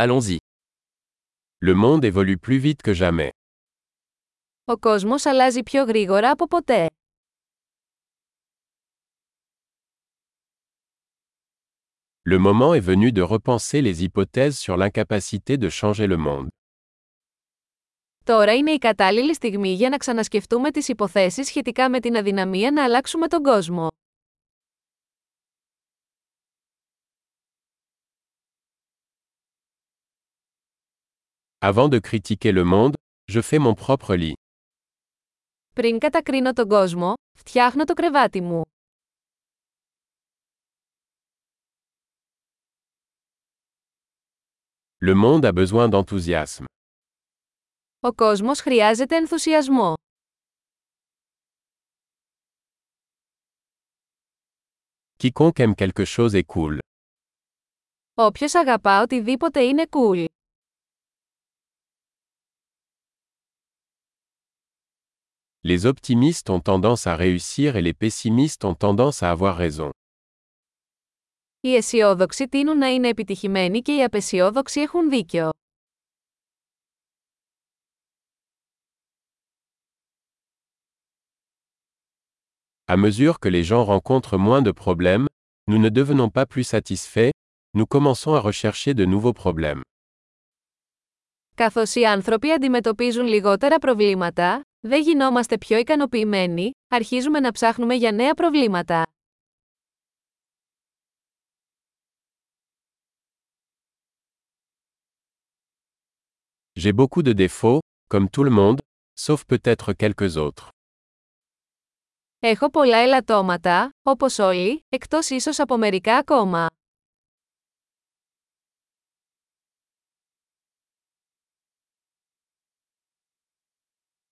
Allons-y. Le monde évolue plus vite que jamais. Ο κόσμος αλλάζει πιο γρήγορα από ποτέ. Le moment est venu de repenser les hypothèses sur l'incapacité de changer le monde. Τώρα είναι η κατάλληλη στιγμή για να ξανασκεφτούμε τις υποθέσεις σχετικά με την αδυναμία να αλλάξουμε τον κόσμο. Avant de critiquer le monde, je fais mon propre lit. Πριν κατακρίνω τον κόσμο, φτιάχνω το κρεβάτι μου. Le monde a besoin d'enthousiasme. Ο κόσμος χρειάζεται ενθουσιασμό. Quiconque aime quelque chose est cool. Όποιος αγαπά οτιδήποτε είναι cool. Les optimistes ont tendance à réussir et les pessimistes ont tendance à avoir raison. Οι αισιόδοξοι τείνουν να είναι επιτυχημένοι και οι απεσιόδοξοι έχουν δίκιο. À mesure que les gens rencontrent moins de problèmes, nous ne devenons pas plus satisfaits, nous commençons à rechercher de nouveaux problèmes. Καθώς οι άνθρωποι αντιμετωπίζουν λιγότερα προβλήματα, δεν γινόμαστε πιο ικανοποιημένοι, αρχίζουμε να ψάχνουμε για νέα προβλήματα. J'ai beaucoup de défauts, comme tout le monde, sauf peut-être quelques autres. Έχω πολλά ελαττώματα, όπως όλοι, εκτός ίσως από μερικά ακόμα.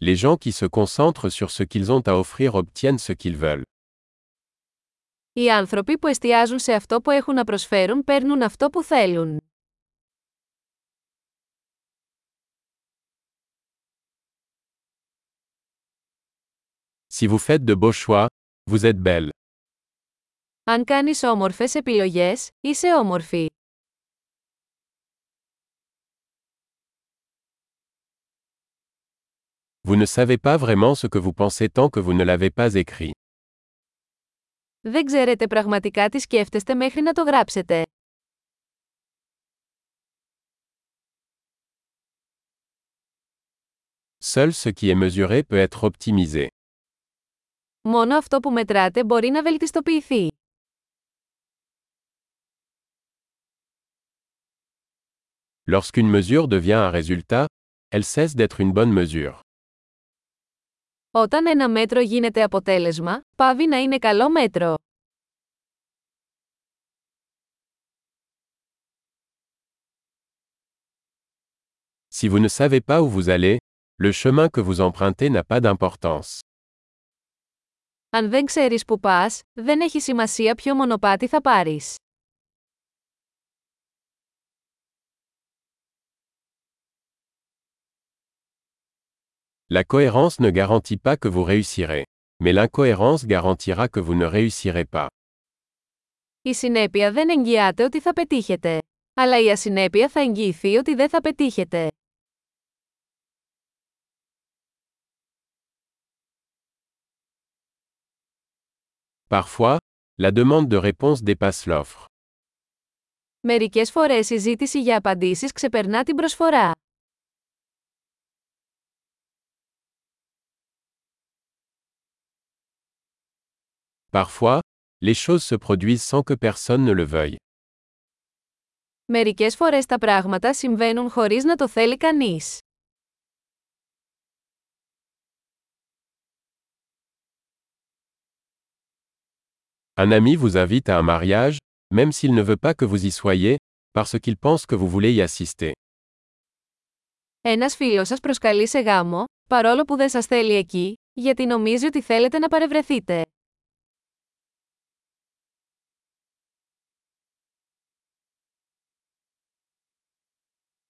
Les gens qui se concentrent sur ce qu'ils ont à offrir obtiennent ce qu'ils veulent. Οι άνθρωποι που εστιάζουν σε αυτό που έχουν να προσφέρουν παίρνουν αυτό που θέλουν. Si vous faites de beaux choix, vous êtes belle. Αν κάνεις όμορφες επιλογές, είσαι όμορφη. Vous ne savez pas vraiment ce que vous pensez tant que vous ne l'avez pas écrit. Δεν ξέρετε πραγματικά τι σκέφτεστε μέχρι να το γράψετε. Seul ce qui est mesuré peut être optimisé. Μόνο αυτό που μετράτε μπορεί να βελτιστοποιηθεί. Lorsqu'une mesure devient un résultat, elle cesse d'être une bonne mesure. Όταν ένα μέτρο γίνεται αποτέλεσμα, πάβει να είναι καλό μέτρο. Si vous ne savez pas où vous allez, le chemin que vous empruntez n'a pas d'importance. Αν δεν ξέρεις που πας, δεν έχει σημασία ποιο μονοπάτι θα πάρεις. La cohérence ne garantit pas que vous réussirez. Mais l'incohérence garantira que vous ne réussirez pas. Η συνέπεια δεν εγγυάται ότι θα πετύχετε. Αλλά η ασυνέπεια θα εγγυηθεί ότι δεν θα πετύχετε. Parfois, la demande de réponse dépasse l'offre. Μερικές φορές η ζήτηση για απαντήσεις ξεπερνά την προσφορά. Parfois, les choses se produisent sans que personne ne le veuille. Μερικές φορές τα πράγματα συμβαίνουν χωρίς να το θέλει κανείς. Un ami vous invite à un mariage, même s'il ne veut pas que vous y soyez, parce qu'il pense que vous voulez y assister. Ένας φίλος σας προσκαλεί σε γάμο, παρόλο που δεν σας θέλει εκεί, γιατί νομίζει ότι θέλετε να παρευρεθείτε.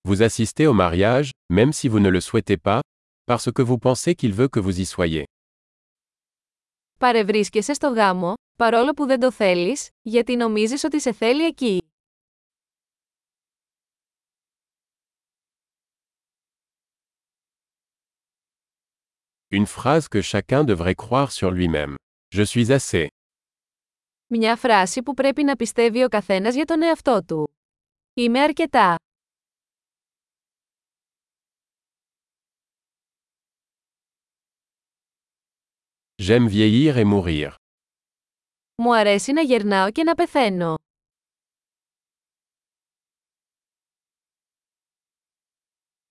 Vous assistez au mariage, même si vous ne le souhaitez pas, parce que vous pensez qu'il veut que vous y soyez. Παρευρίσκεσαι στο γάμο, παρόλο που δεν το θέλεις, γιατί νομίζεις ότι σε θέλει εκεί. Une phrase que chacun devrait croire sur lui-même. Je suis assez. Μια φράση που πρέπει να πιστεύει ο καθένας για τον εαυτό του. Είμαι αρκετά. J'aime vieillir et mourir. Μου αρέσει να γερνάω και να πεθαίνω.